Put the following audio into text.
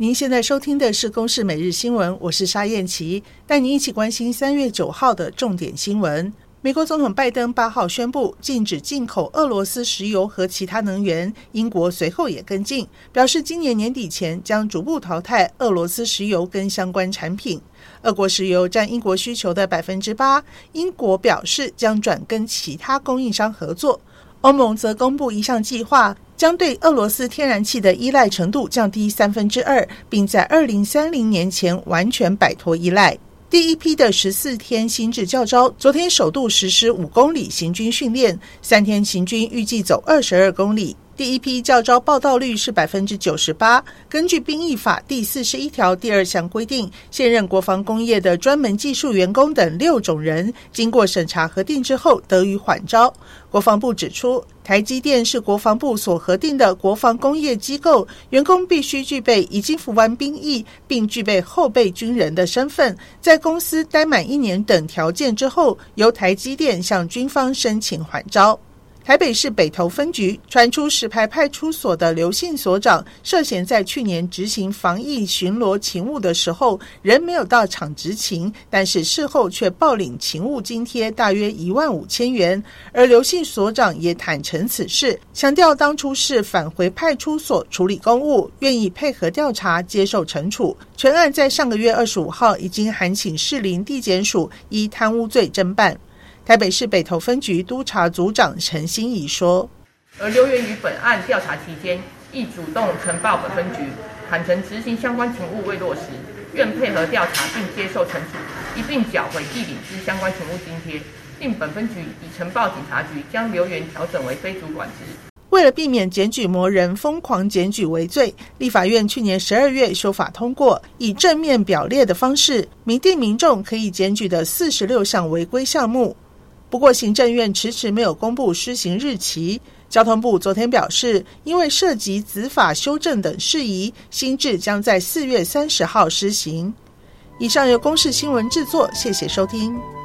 您现在收听的是《公视每日新闻》，我是沙燕琪，带您一起关心三月九号的重点新闻。美国总统拜登八号宣布禁止进口俄罗斯石油和其他能源，英国随后也跟进，表示今年年底前将逐步淘汰俄罗斯石油跟相关产品。俄国石油占英国需求的百分之八，英国表示将转跟其他供应商合作。欧盟则公布一项计划。将对俄罗斯天然气的依赖程度降低三分之二，并在二零三零年前完全摆脱依赖。第一批的十四天新制教招昨天首度实施五公里行军训练，三天行军预计走二十二公里。第一批教招报到率是百分之九十八。根据兵役法第四十一条第二项规定，现任国防工业的专门技术员工等六种人，经过审查核定之后得予缓招。国防部指出，台积电是国防部所核定的国防工业机构，员工必须具备已经服完兵役并具备后备军人的身份，在公司待满一年等条件之后，由台积电向军方申请缓招。台北市北投分局传出石牌派出所的刘姓所长涉嫌在去年执行防疫巡逻勤务的时候，人没有到场执勤，但是事后却暴领勤务津贴大约一万五千元。而刘姓所长也坦承此事，强调当初是返回派出所处理公务，愿意配合调查，接受惩处。全案在上个月二十五号已经函请士林地检署依贪污罪侦办。台北市北投分局督察组长陈心怡说：“而刘源于本案调查期间，亦主动呈报本分局，坦承执行相关勤务未落实，愿配合调查并接受惩处，一并缴回地领之相关勤务津贴，并本分局已呈报警察局，将刘源调整为非主管职。”为了避免检举魔人疯狂检举为罪，立法院去年十二月修法通过，以正面表列的方式明定民众可以检举的四十六项违规项目。不过，行政院迟迟没有公布施行日期。交通部昨天表示，因为涉及执法修正等事宜，新制将在四月三十号施行。以上由公视新闻制作，谢谢收听。